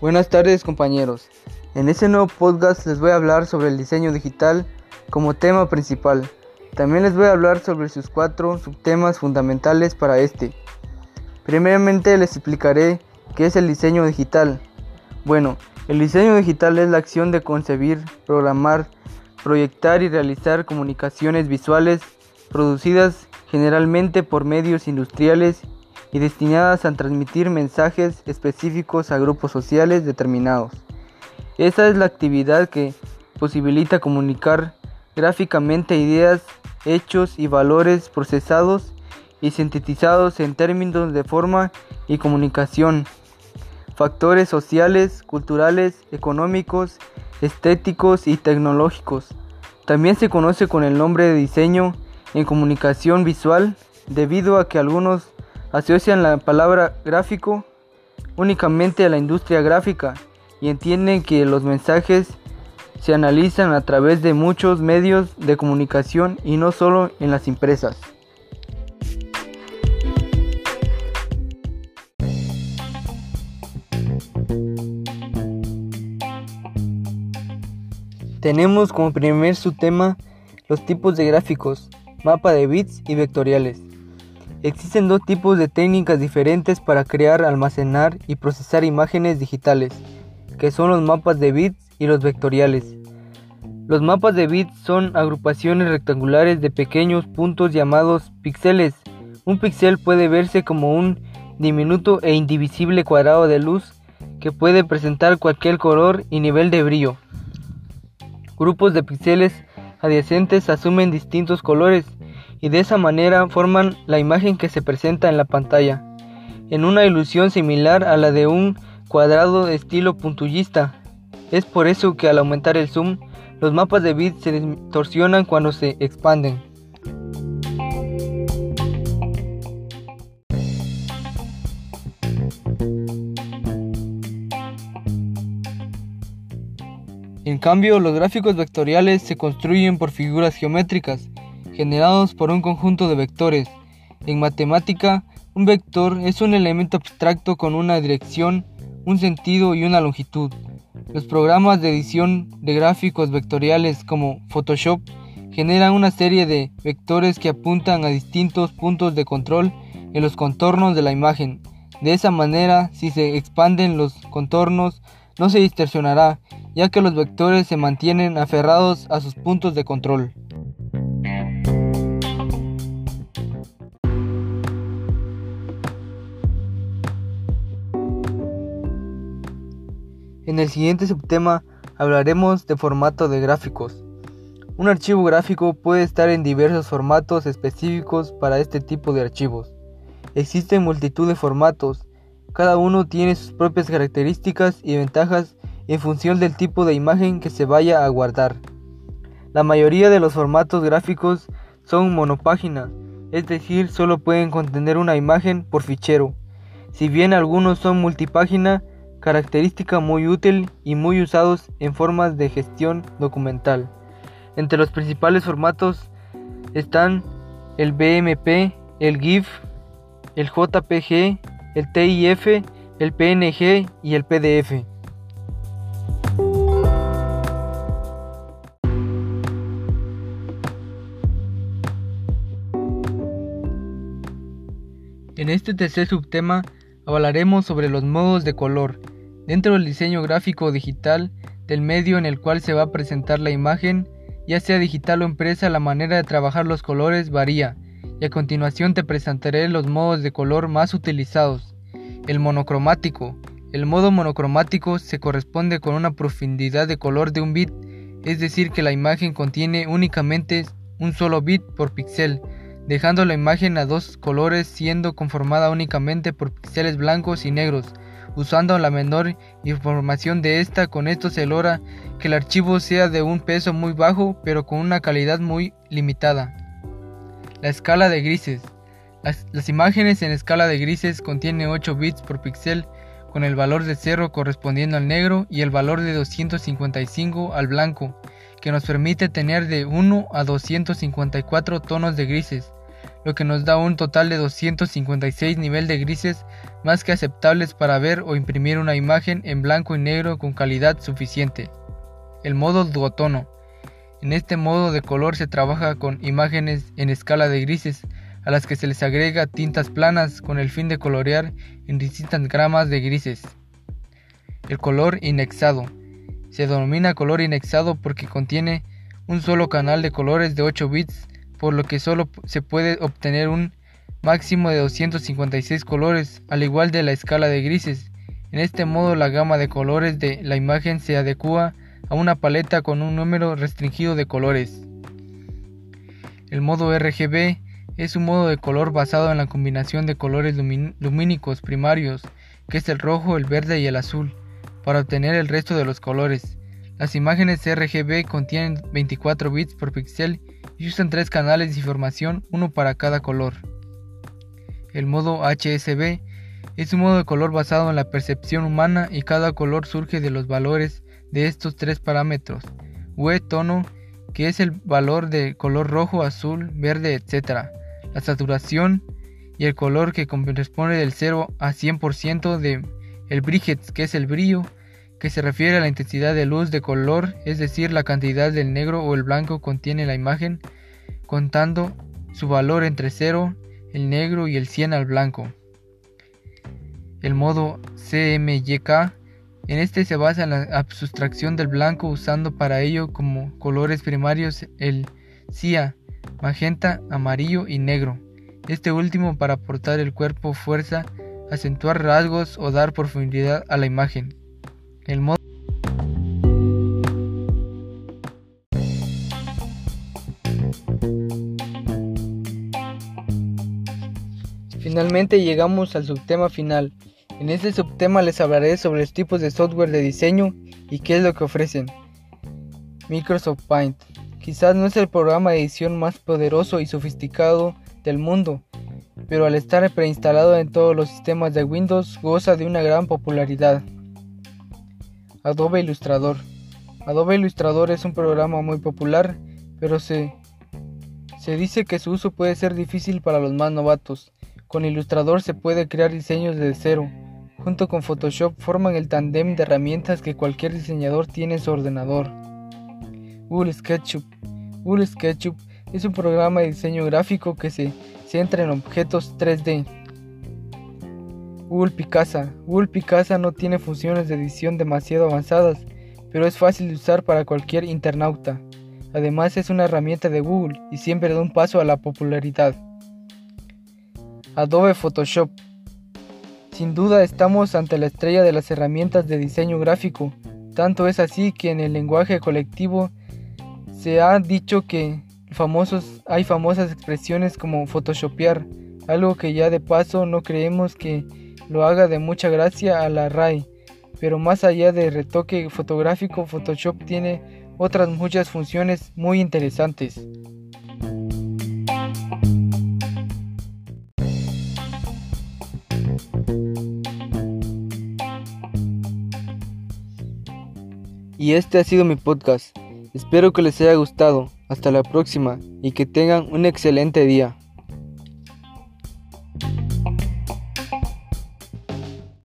Buenas tardes compañeros. En este nuevo podcast les voy a hablar sobre el diseño digital como tema principal. También les voy a hablar sobre sus cuatro subtemas fundamentales para este. Primeramente les explicaré qué es el diseño digital. Bueno, el diseño digital es la acción de concebir, programar, proyectar y realizar comunicaciones visuales producidas generalmente por medios industriales y destinadas a transmitir mensajes específicos a grupos sociales determinados. Esa es la actividad que posibilita comunicar gráficamente ideas, hechos y valores procesados y sintetizados en términos de forma y comunicación, factores sociales, culturales, económicos, estéticos y tecnológicos. También se conoce con el nombre de diseño en comunicación visual debido a que algunos asocian la palabra gráfico únicamente a la industria gráfica y entienden que los mensajes se analizan a través de muchos medios de comunicación y no solo en las empresas. Tenemos como primer subtema los tipos de gráficos, mapa de bits y vectoriales. Existen dos tipos de técnicas diferentes para crear, almacenar y procesar imágenes digitales, que son los mapas de bits y los vectoriales. Los mapas de bits son agrupaciones rectangulares de pequeños puntos llamados píxeles. Un píxel puede verse como un diminuto e indivisible cuadrado de luz que puede presentar cualquier color y nivel de brillo. Grupos de píxeles adyacentes asumen distintos colores y de esa manera forman la imagen que se presenta en la pantalla, en una ilusión similar a la de un cuadrado de estilo puntillista. Es por eso que al aumentar el zoom, los mapas de bits se distorsionan cuando se expanden. En cambio, los gráficos vectoriales se construyen por figuras geométricas, generados por un conjunto de vectores. En matemática, un vector es un elemento abstracto con una dirección, un sentido y una longitud. Los programas de edición de gráficos vectoriales como Photoshop generan una serie de vectores que apuntan a distintos puntos de control en los contornos de la imagen. De esa manera, si se expanden los contornos, no se distorsionará ya que los vectores se mantienen aferrados a sus puntos de control. En el siguiente subtema hablaremos de formato de gráficos. Un archivo gráfico puede estar en diversos formatos específicos para este tipo de archivos. Existen multitud de formatos, cada uno tiene sus propias características y ventajas en función del tipo de imagen que se vaya a guardar. La mayoría de los formatos gráficos son monopágina, es decir, solo pueden contener una imagen por fichero. Si bien algunos son multipágina, característica muy útil y muy usados en formas de gestión documental. Entre los principales formatos están el BMP, el GIF, el JPG, el TIF, el PNG y el PDF. En este tercer subtema hablaremos sobre los modos de color dentro del diseño gráfico digital del medio en el cual se va a presentar la imagen, ya sea digital o impresa, la manera de trabajar los colores varía y a continuación te presentaré los modos de color más utilizados. El monocromático. El modo monocromático se corresponde con una profundidad de color de un bit, es decir que la imagen contiene únicamente un solo bit por píxel dejando la imagen a dos colores siendo conformada únicamente por píxeles blancos y negros. Usando la menor información de esta, con esto se logra que el archivo sea de un peso muy bajo pero con una calidad muy limitada. La escala de grises. Las, imágenes en escala de grises contienen 8 bits por píxel con el valor de 0 correspondiendo al negro y el valor de 255 al blanco, que nos permite tener de 1 a 254 tonos de grises. Lo que nos da un total de 256 nivel de grises más que aceptables para ver o imprimir una imagen en blanco y negro con calidad suficiente. El modo duotono. En este modo de color se trabaja con imágenes en escala de grises, a las que se les agrega tintas planas con el fin de colorear en distintas gramas de grises. El color inexado. Se denomina color inexado porque contiene un solo canal de colores de 8 bits, por lo que solo se puede obtener un máximo de 256 colores, al igual de la escala de grises. En este modo la gama de colores de la imagen se adecua a una paleta con un número restringido de colores. El modo RGB es un modo de color basado en la combinación de colores lumínicos primarios, que es el rojo, el verde y el azul, para obtener el resto de los colores. Las imágenes RGB contienen 24 bits por píxel usan tres canales de información, uno para cada color. El modo HSB es un modo de color basado en la percepción humana y cada color surge de los valores de estos tres parámetros. UE tono, que es el valor de color rojo, azul, verde, etc. La saturación y el color que corresponde del 0 a 100% de el que es el brillo, que se refiere a la intensidad de luz de color, es decir, la cantidad del negro o el blanco contiene la imagen, contando su valor entre 0, el negro y el 100 al blanco. El modo CMYK, en este se basa en la abstracción del blanco usando para ello como colores primarios el CIA, magenta, amarillo y negro. Este último para aportar el cuerpo fuerza, acentuar rasgos o dar profundidad a la imagen. El Finalmente llegamos al subtema final. En este subtema les hablaré sobre los tipos de software de diseño y qué es lo que ofrecen. Microsoft Paint. Quizás no es el programa de edición más poderoso y sofisticado del mundo, pero al estar preinstalado en todos los sistemas de Windows goza de una gran popularidad. Adobe Illustrator. Adobe Illustrator es un programa muy popular, pero se, se dice que su uso puede ser difícil para los más novatos. Con Illustrator se puede crear diseños desde cero. Junto con Photoshop forman el tandem de herramientas que cualquier diseñador tiene en su ordenador. Google SketchUp. Google SketchUp es un programa de diseño gráfico que se centra en objetos 3D. Google Picasa. Google Picasa no tiene funciones de edición demasiado avanzadas, pero es fácil de usar para cualquier internauta. Además es una herramienta de Google y siempre da un paso a la popularidad. Adobe Photoshop. Sin duda estamos ante la estrella de las herramientas de diseño gráfico. Tanto es así que en el lenguaje colectivo se ha dicho que famosos, hay famosas expresiones como photoshopear, algo que ya de paso no creemos que lo haga de mucha gracia a la RAI, pero más allá de retoque fotográfico, Photoshop tiene otras muchas funciones muy interesantes. Y este ha sido mi podcast. Espero que les haya gustado. Hasta la próxima y que tengan un excelente día.